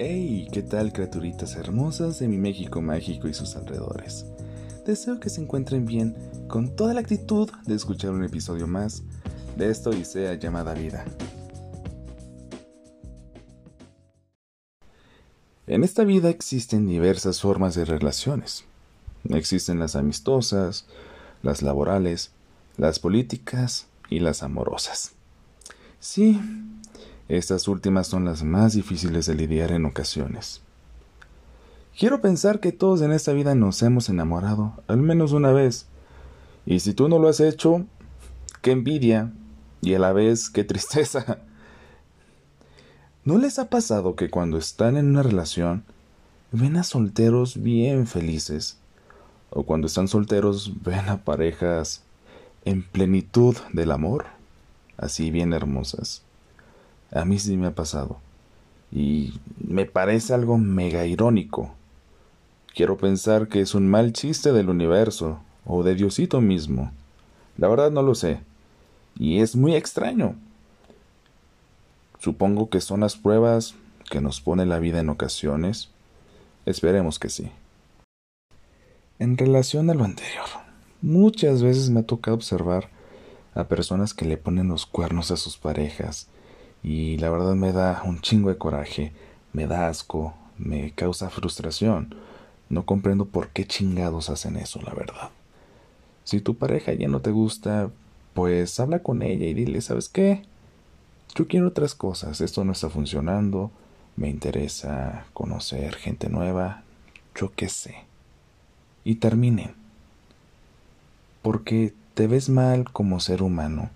Hey, ¿qué tal criaturitas hermosas de mi México mágico y sus alrededores? Deseo que se encuentren bien con toda la actitud de escuchar un episodio más de esta odisea llamada vida. En esta vida existen diversas formas de relaciones. Existen las amistosas, las laborales, las políticas y las amorosas. Sí, estas últimas son las más difíciles de lidiar en ocasiones. Quiero pensar que todos en esta vida nos hemos enamorado al menos una vez. Y si tú no lo has hecho, qué envidia y a la vez qué tristeza. ¿No les ha pasado que cuando están en una relación ven a solteros bien felices? O cuando están solteros ven a parejas en plenitud del amor, así bien hermosas. A mí sí me ha pasado. Y me parece algo mega irónico. Quiero pensar que es un mal chiste del universo, o de Diosito mismo. La verdad no lo sé. Y es muy extraño. Supongo que son las pruebas que nos pone la vida en ocasiones. Esperemos que sí. En relación a lo anterior, muchas veces me ha tocado observar a personas que le ponen los cuernos a sus parejas y la verdad me da un chingo de coraje, me da asco, me causa frustración. No comprendo por qué chingados hacen eso, la verdad. Si tu pareja ya no te gusta, pues habla con ella y dile, ¿sabes qué? Yo quiero otras cosas, esto no está funcionando, me interesa conocer gente nueva, yo qué sé. Y terminen. Porque te ves mal como ser humano.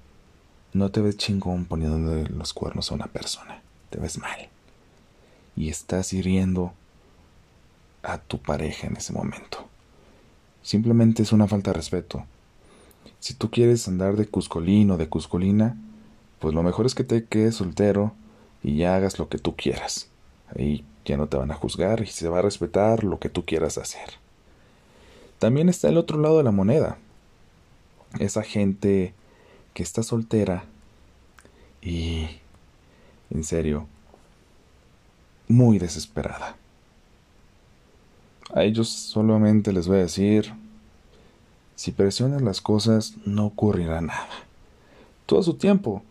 No te ves chingón poniendo los cuernos a una persona. Te ves mal. Y estás hiriendo a tu pareja en ese momento. Simplemente es una falta de respeto. Si tú quieres andar de cuscolín o de cuscolina, pues lo mejor es que te quedes soltero y ya hagas lo que tú quieras. Ahí ya no te van a juzgar y se va a respetar lo que tú quieras hacer. También está el otro lado de la moneda. Esa gente que está soltera y, en serio, muy desesperada. A ellos solamente les voy a decir, si presionas las cosas no ocurrirá nada. Todo su tiempo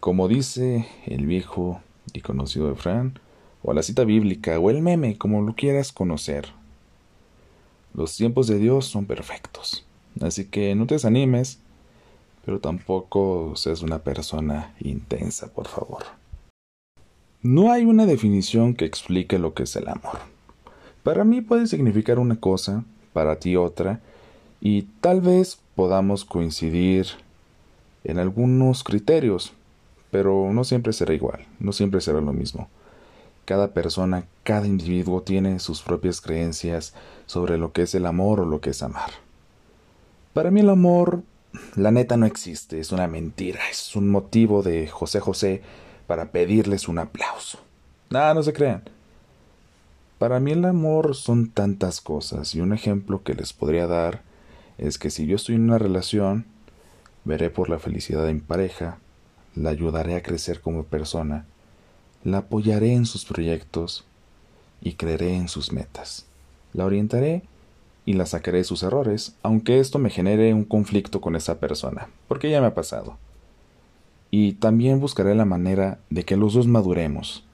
como dice el viejo y conocido Fran, o la cita bíblica, o el meme, como lo quieras conocer. Los tiempos de Dios son perfectos. Así que no te desanimes, pero tampoco seas una persona intensa, por favor. No hay una definición que explique lo que es el amor. Para mí puede significar una cosa, para ti otra, y tal vez podamos coincidir en algunos criterios, pero no siempre será igual, no siempre será lo mismo. Cada persona, cada individuo tiene sus propias creencias sobre lo que es el amor o lo que es amar. Para mí el amor, la neta, no existe, es una mentira, es un motivo de José José para pedirles un aplauso. Nada, no se crean. Para mí el amor son tantas cosas y un ejemplo que les podría dar es que si yo estoy en una relación, veré por la felicidad de mi pareja, la ayudaré a crecer como persona, la apoyaré en sus proyectos y creeré en sus metas. La orientaré y la sacaré de sus errores, aunque esto me genere un conflicto con esa persona, porque ya me ha pasado. Y también buscaré la manera de que los dos maduremos.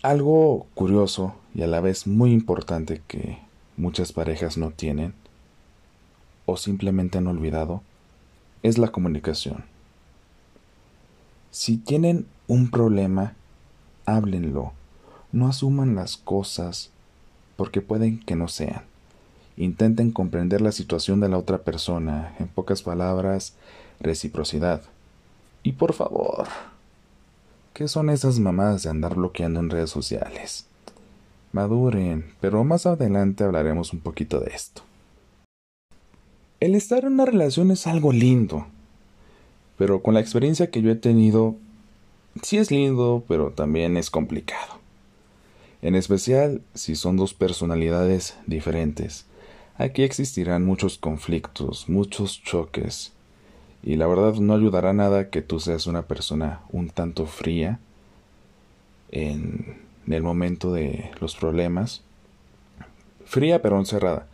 Algo curioso y a la vez muy importante que muchas parejas no tienen o simplemente han olvidado es la comunicación. Si tienen un problema, háblenlo. No asuman las cosas porque pueden que no sean. Intenten comprender la situación de la otra persona. En pocas palabras, reciprocidad. Y por favor, ¿qué son esas mamadas de andar bloqueando en redes sociales? Maduren, pero más adelante hablaremos un poquito de esto. El estar en una relación es algo lindo, pero con la experiencia que yo he tenido, sí es lindo, pero también es complicado. En especial si son dos personalidades diferentes. Aquí existirán muchos conflictos, muchos choques, y la verdad no ayudará nada que tú seas una persona un tanto fría en el momento de los problemas. Fría pero encerrada.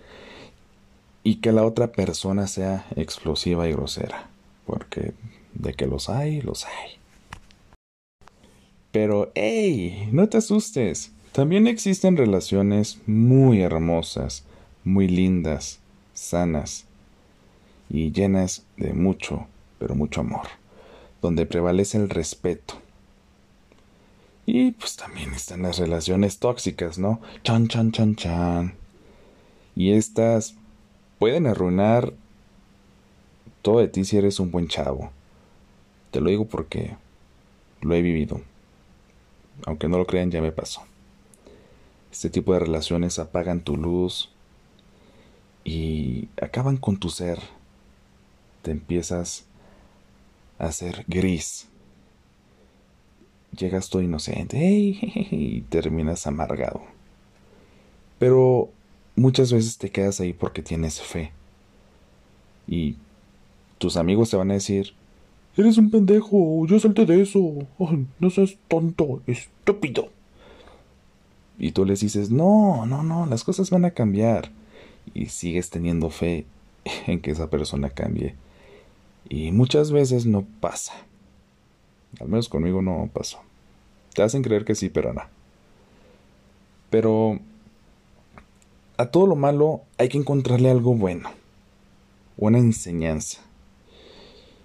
Y que la otra persona sea explosiva y grosera. Porque de que los hay, los hay. Pero, hey, no te asustes. También existen relaciones muy hermosas, muy lindas, sanas y llenas de mucho, pero mucho amor, donde prevalece el respeto. Y pues también están las relaciones tóxicas, ¿no? Chan, chan, chan, chan. Y estas pueden arruinar todo de ti si eres un buen chavo. Te lo digo porque lo he vivido. Aunque no lo crean, ya me pasó. Este tipo de relaciones apagan tu luz y acaban con tu ser. Te empiezas a hacer gris. Llegas todo inocente y terminas amargado. Pero muchas veces te quedas ahí porque tienes fe. Y tus amigos te van a decir, Eres un pendejo, yo salte de eso. no seas tonto, estúpido. Y tú les dices, no, no, no, las cosas van a cambiar. Y sigues teniendo fe en que esa persona cambie. Y muchas veces no pasa. Al menos conmigo no pasó. Te hacen creer que sí, pero no. Pero a todo lo malo hay que encontrarle algo bueno. Una enseñanza.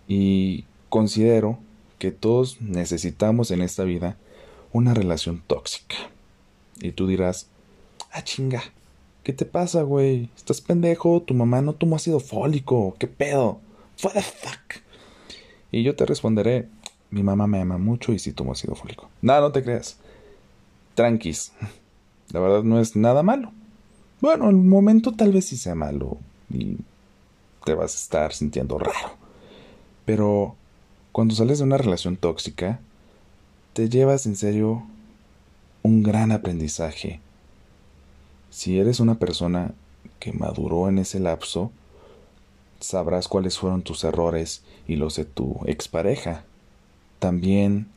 Y considero que todos necesitamos en esta vida una relación tóxica. Y tú dirás, ah chinga, ¿qué te pasa, güey? ¿Estás pendejo? ¿Tu mamá no tomó ácido fólico? ¿Qué pedo? What the fuck? Y yo te responderé, mi mamá me ama mucho y sí tomó ácido fólico. No, no te creas. Tranquis. La verdad no es nada malo. Bueno, el momento tal vez sí sea malo y te vas a estar sintiendo raro. Pero cuando sales de una relación tóxica, te llevas en serio un gran aprendizaje. Si eres una persona que maduró en ese lapso, sabrás cuáles fueron tus errores y los de tu expareja. También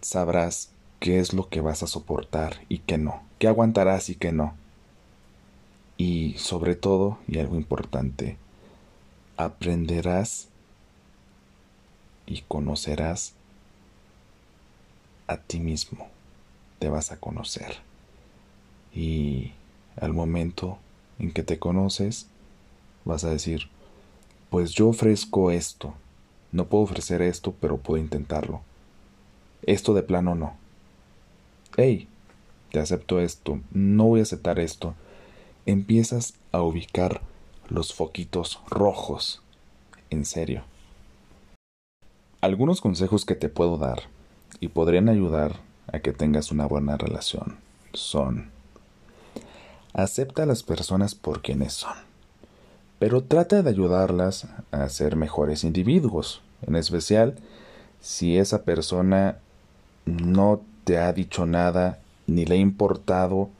sabrás qué es lo que vas a soportar y qué no, qué aguantarás y qué no. Y sobre todo, y algo importante, aprenderás y conocerás a ti mismo, te vas a conocer. Y al momento en que te conoces, vas a decir, pues yo ofrezco esto, no puedo ofrecer esto, pero puedo intentarlo. Esto de plano no. Hey, te acepto esto, no voy a aceptar esto. Empiezas a ubicar los foquitos rojos. En serio. Algunos consejos que te puedo dar y podrían ayudar a que tengas una buena relación. Son. Acepta a las personas por quienes son, pero trata de ayudarlas a ser mejores individuos, en especial si esa persona no te ha dicho nada ni le ha importado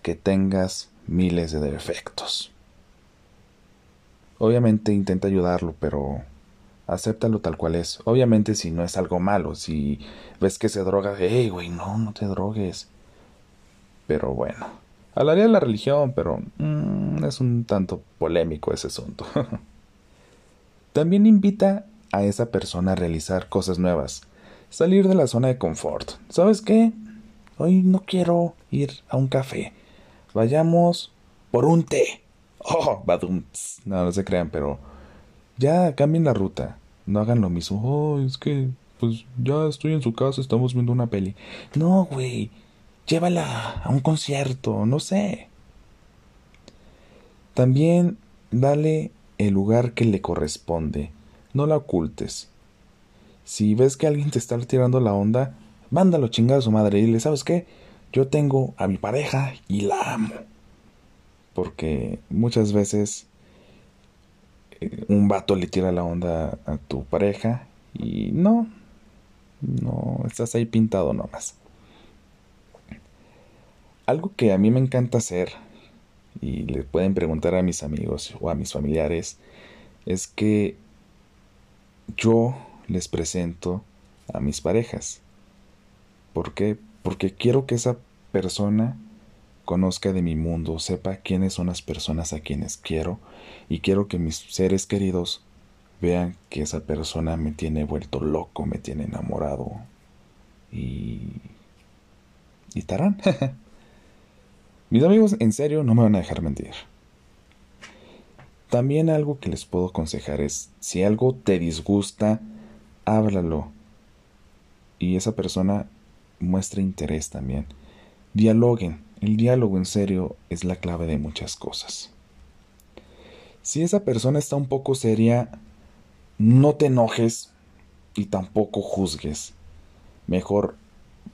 que tengas miles de defectos. Obviamente intenta ayudarlo, pero acéptalo tal cual es. Obviamente si no es algo malo, si ves que se droga, hey, güey, no, no te drogues. Pero bueno, hablaría de la religión, pero mm, es un tanto polémico ese asunto. También invita a esa persona a realizar cosas nuevas, salir de la zona de confort. ¿Sabes qué? Hoy no quiero ir a un café. Vayamos por un té. Oh, badum. No, no se crean, pero ya cambien la ruta. No hagan lo mismo. Oh, es que, pues ya estoy en su casa, estamos viendo una peli. No, güey. Llévala a un concierto, no sé. También dale el lugar que le corresponde. No la ocultes. Si ves que alguien te está tirando la onda, mándalo chingada a su madre y dile, ¿sabes qué? Yo tengo a mi pareja y la amo. Porque muchas veces un vato le tira la onda a tu pareja y no, no, estás ahí pintado nomás. Algo que a mí me encanta hacer, y le pueden preguntar a mis amigos o a mis familiares, es que yo les presento a mis parejas. ¿Por qué? Porque quiero que esa persona conozca de mi mundo, sepa quiénes son las personas a quienes quiero y quiero que mis seres queridos vean que esa persona me tiene vuelto loco, me tiene enamorado y... y tarán. mis amigos en serio no me van a dejar mentir. También algo que les puedo aconsejar es, si algo te disgusta, háblalo. Y esa persona muestra interés también. Dialoguen. El diálogo en serio es la clave de muchas cosas. Si esa persona está un poco seria, no te enojes y tampoco juzgues. Mejor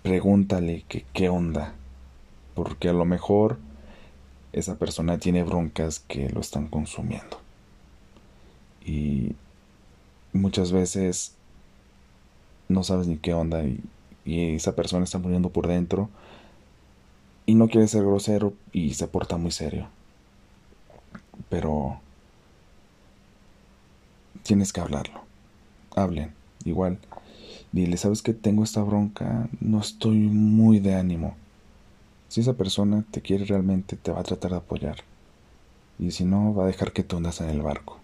pregúntale que qué onda. Porque a lo mejor esa persona tiene broncas que lo están consumiendo. Y muchas veces no sabes ni qué onda y, esa persona está muriendo por dentro y no quiere ser grosero y se porta muy serio. Pero tienes que hablarlo. Hablen, igual. Dile, ¿sabes que tengo esta bronca? No estoy muy de ánimo. Si esa persona te quiere realmente, te va a tratar de apoyar. Y si no, va a dejar que tú andas en el barco.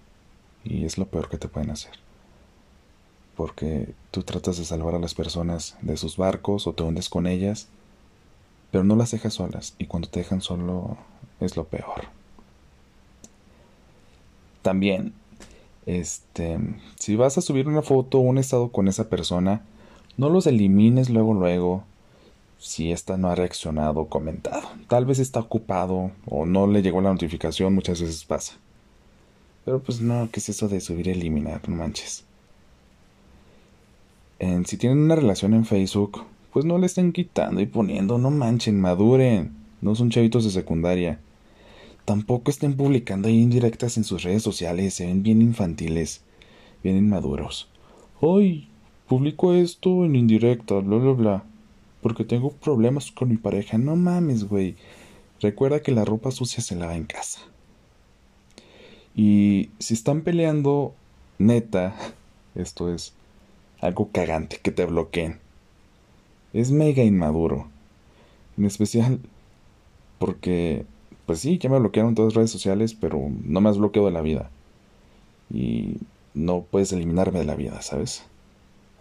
Y es lo peor que te pueden hacer. Porque tú tratas de salvar a las personas de sus barcos o te hundes con ellas, pero no las dejas solas. Y cuando te dejan solo, es lo peor. También, este, si vas a subir una foto o un estado con esa persona, no los elimines luego, luego si ésta no ha reaccionado o comentado. Tal vez está ocupado o no le llegó la notificación, muchas veces pasa. Pero pues no, ¿qué es eso de subir y eliminar? No manches. En, si tienen una relación en Facebook, pues no le estén quitando y poniendo, no manchen, maduren. No son chavitos de secundaria. Tampoco estén publicando ahí indirectas en sus redes sociales, se ven bien infantiles, bien inmaduros. Ay, publico esto en indirecta, bla bla bla porque tengo problemas con mi pareja. No mames, güey. Recuerda que la ropa sucia se lava en casa. Y si están peleando, neta, esto es algo cagante que te bloqueen. Es mega inmaduro. En especial porque, pues sí, ya me bloquearon todas las redes sociales, pero no me has bloqueado de la vida. Y no puedes eliminarme de la vida, ¿sabes?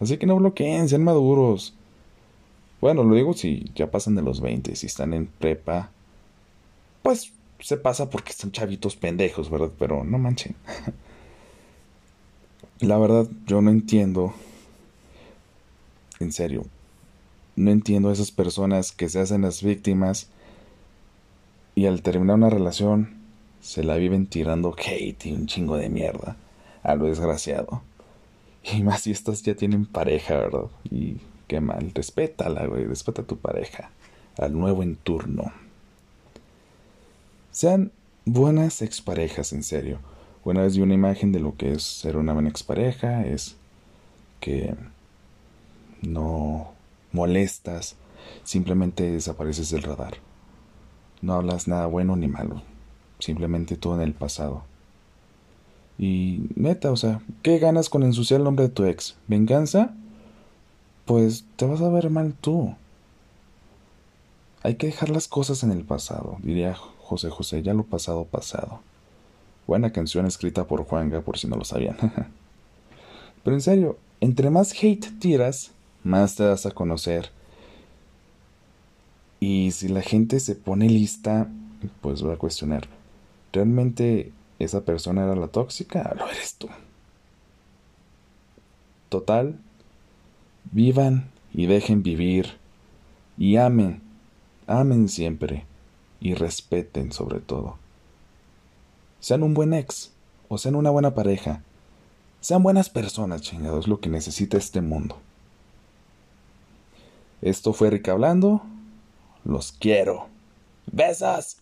Así que no bloqueen, sean maduros. Bueno, lo digo si ya pasan de los 20, si están en prepa, pues se pasa porque son chavitos pendejos, ¿verdad? Pero no manchen. La verdad, yo no entiendo, en serio, no entiendo a esas personas que se hacen las víctimas y al terminar una relación se la viven tirando hate y un chingo de mierda a lo desgraciado. Y más si estas ya tienen pareja, ¿verdad? Y Qué mal. Respétala, güey. Respeta a tu pareja. Al nuevo en turno. Sean buenas exparejas, en serio. Una vez vi una imagen de lo que es ser una buena expareja. Es que no molestas. Simplemente desapareces del radar. No hablas nada bueno ni malo. Simplemente todo en el pasado. Y neta, o sea, ¿qué ganas con ensuciar el nombre de tu ex? ¿Venganza? pues te vas a ver mal tú. Hay que dejar las cosas en el pasado, diría José José, ya lo pasado pasado. Buena canción escrita por Juanga, por si no lo sabían. Pero en serio, entre más hate tiras, más te das a conocer. Y si la gente se pone lista, pues voy a cuestionar. ¿Realmente esa persona era la tóxica? Lo eres tú. Total, Vivan y dejen vivir. Y amen, amen siempre. Y respeten sobre todo. Sean un buen ex o sean una buena pareja. Sean buenas personas, chingados, lo que necesita este mundo. Esto fue Rick hablando. Los quiero. ¡Besas!